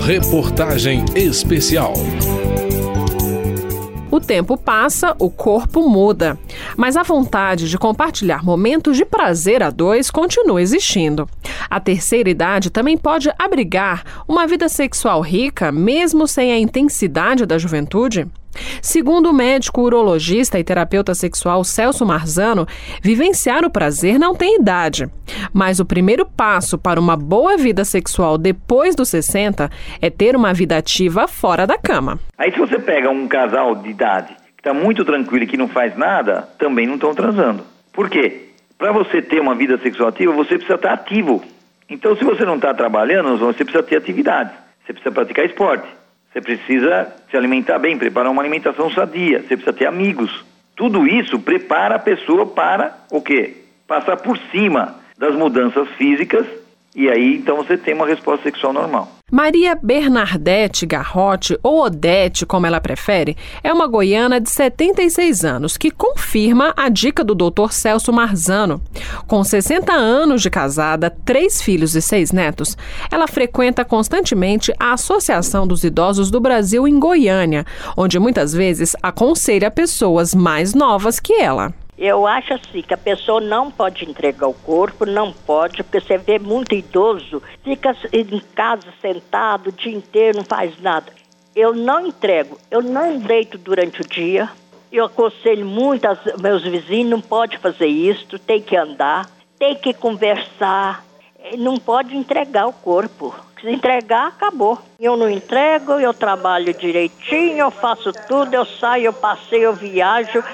Reportagem especial. O tempo passa, o corpo muda, mas a vontade de compartilhar momentos de prazer a dois continua existindo. A terceira idade também pode abrigar uma vida sexual rica, mesmo sem a intensidade da juventude? Segundo o médico urologista e terapeuta sexual Celso Marzano, vivenciar o prazer não tem idade. Mas o primeiro passo para uma boa vida sexual depois dos 60 é ter uma vida ativa fora da cama. Aí se você pega um casal de idade que está muito tranquilo e que não faz nada, também não estão transando. Por quê? Para você ter uma vida sexual ativa, você precisa estar ativo. Então, se você não está trabalhando, você precisa ter atividade. Você precisa praticar esporte. Você precisa se alimentar bem, preparar uma alimentação sadia, você precisa ter amigos. Tudo isso prepara a pessoa para o quê? Passar por cima das mudanças físicas e aí então você tem uma resposta sexual normal. Maria Bernardete Garrote, ou Odete, como ela prefere, é uma goiana de 76 anos que confirma a dica do Dr. Celso Marzano. Com 60 anos de casada, três filhos e seis netos, ela frequenta constantemente a Associação dos Idosos do Brasil em Goiânia, onde muitas vezes aconselha pessoas mais novas que ela. Eu acho assim que a pessoa não pode entregar o corpo, não pode, porque você vê muito idoso, fica em casa sentado o dia inteiro, não faz nada. Eu não entrego, eu não deito durante o dia. Eu aconselho muito aos meus vizinhos, não pode fazer isso, tem que andar, tem que conversar, não pode entregar o corpo. Se entregar, acabou. Eu não entrego, eu trabalho direitinho, eu faço tudo, eu saio, eu passeio, eu viajo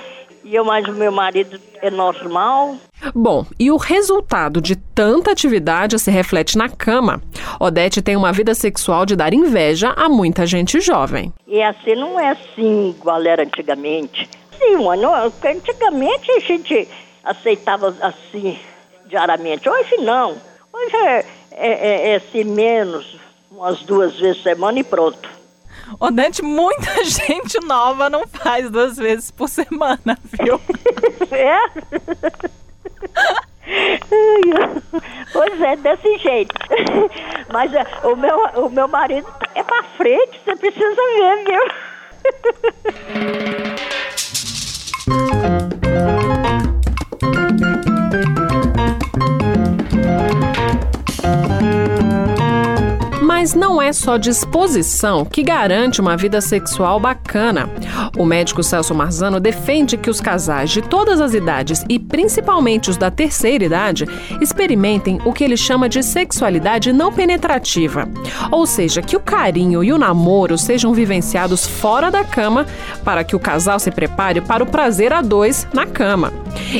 e eu mais o meu marido é normal. Bom, e o resultado de tanta atividade se reflete na cama. Odete tem uma vida sexual de dar inveja a muita gente jovem. E assim não é assim igual era antigamente. Sim, mano, antigamente a gente aceitava assim diariamente. Hoje não. Hoje é, é, é, é assim menos, umas duas vezes por semana e pronto. Odete, muita gente nova não faz duas vezes por semana, viu? É? Pois é, desse jeito. Mas é, o, meu, o meu marido é pra frente, você precisa ver, viu? Mas não é só disposição que garante uma vida sexual bacana. O médico Celso Marzano defende que os casais de todas as idades e principalmente os da terceira idade experimentem o que ele chama de sexualidade não penetrativa. Ou seja, que o carinho e o namoro sejam vivenciados fora da cama para que o casal se prepare para o prazer a dois na cama.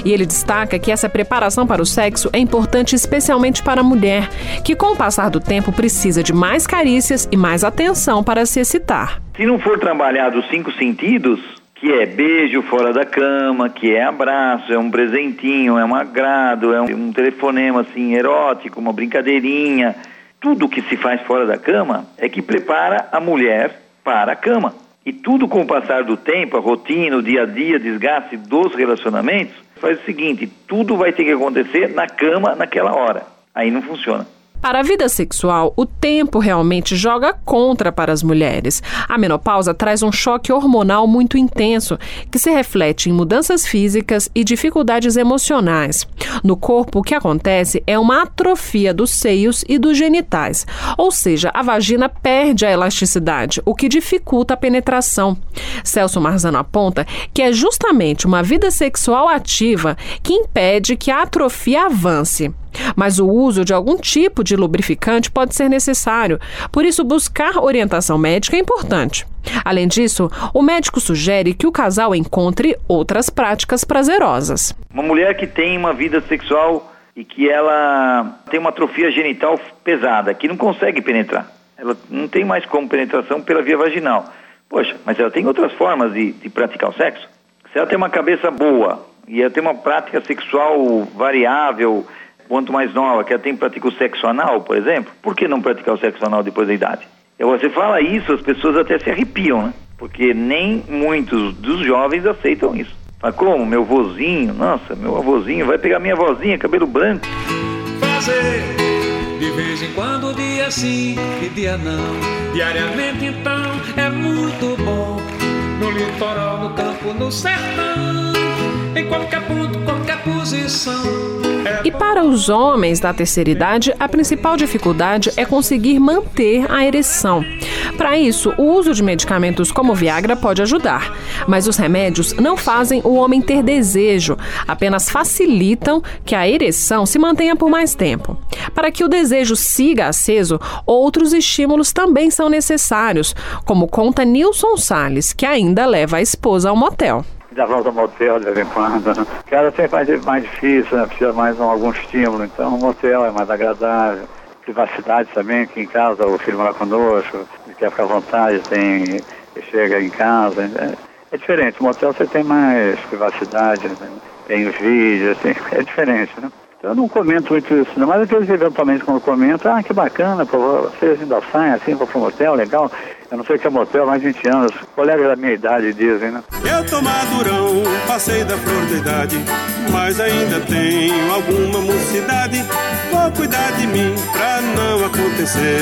E ele destaca que essa preparação para o sexo é importante especialmente para a mulher, que com o passar do tempo precisa de mais carícias e mais atenção para se excitar. Se não for trabalhado os cinco sentidos, que é beijo fora da cama, que é abraço, é um presentinho, é um agrado, é um, telefonema assim erótico, uma brincadeirinha, tudo que se faz fora da cama é que prepara a mulher para a cama. E tudo com o passar do tempo, a rotina, o dia a dia, desgaste dos relacionamentos, faz o seguinte: tudo vai ter que acontecer na cama naquela hora. Aí não funciona. Para a vida sexual, o tempo realmente joga contra para as mulheres. A menopausa traz um choque hormonal muito intenso, que se reflete em mudanças físicas e dificuldades emocionais. No corpo, o que acontece é uma atrofia dos seios e dos genitais, ou seja, a vagina perde a elasticidade, o que dificulta a penetração. Celso Marzano aponta que é justamente uma vida sexual ativa que impede que a atrofia avance. Mas o uso de algum tipo de lubrificante pode ser necessário, por isso, buscar orientação médica é importante. Além disso, o médico sugere que o casal encontre outras práticas prazerosas. Uma mulher que tem uma vida sexual e que ela tem uma atrofia genital pesada, que não consegue penetrar. Ela não tem mais como penetração pela via vaginal. Poxa, mas ela tem outras formas de, de praticar o sexo? Se ela tem uma cabeça boa e ela tem uma prática sexual variável, quanto mais nova, que tem pratica o sexo anal, por exemplo, por que não praticar o sexo anal depois da idade? E você fala isso, as pessoas até se arrepiam, né? Porque nem muitos dos jovens aceitam isso. Mas como? Meu vozinho, nossa, meu avôzinho vai pegar minha vozinha, cabelo branco. Faz fazer. De vez em quando, dia sim e dia não. Diariamente, então, é muito bom. No litoral, no campo, no sertão. Em qualquer ponto, qualquer posição. E para os homens da terceira idade, a principal dificuldade é conseguir manter a ereção. Para isso, o uso de medicamentos como Viagra pode ajudar, mas os remédios não fazem o homem ter desejo, apenas facilitam que a ereção se mantenha por mais tempo. Para que o desejo siga aceso, outros estímulos também são necessários, como conta Nilson Salles, que ainda leva a esposa ao motel já volta ao motel de vez em quando. Né? Casa sempre mais, mais difícil, né? precisa mais de algum estímulo, então o motel é mais agradável. Privacidade também, que em casa o filho mora conosco, quer ficar à vontade, tem, chega em casa. É, é diferente, o motel você tem mais privacidade, né? tem os vídeos, tem, é diferente, né? Eu não comento muito isso, não, mas às vezes eventualmente quando comento, ah, que bacana, pô, vocês ainda saem assim, vão para um motel, legal. Eu não sei que é motel mais de 20 anos. Colegas da minha idade dizem, né? Eu tô madurão, passei da flor da idade, mas ainda tenho alguma mocidade. Vou cuidar de mim pra acontecer.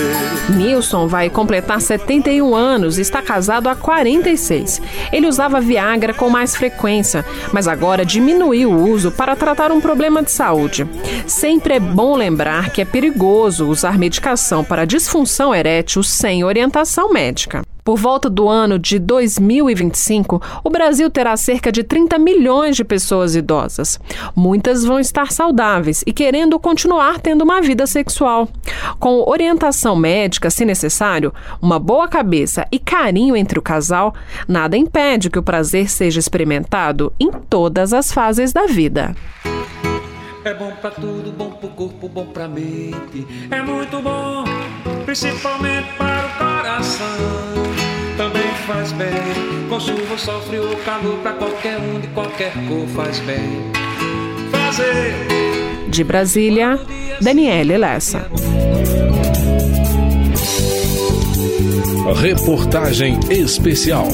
Nilson vai completar 71 anos e está casado há 46. Ele usava Viagra com mais frequência, mas agora diminuiu o uso para tratar um problema de saúde. Sempre é bom lembrar que é perigoso usar medicação para disfunção erétil sem orientação médica médica. Por volta do ano de 2025, o Brasil terá cerca de 30 milhões de pessoas idosas. Muitas vão estar saudáveis e querendo continuar tendo uma vida sexual. Com orientação médica, se necessário, uma boa cabeça e carinho entre o casal, nada impede que o prazer seja experimentado em todas as fases da vida. É bom pra tudo, bom pro corpo, bom pra mente. É muito bom, principalmente para o coração também faz bem. Com chuva, sol, frio, calor, pra qualquer um de qualquer cor faz bem. Fazer. De Brasília, Daniele Lessa. Reportagem especial.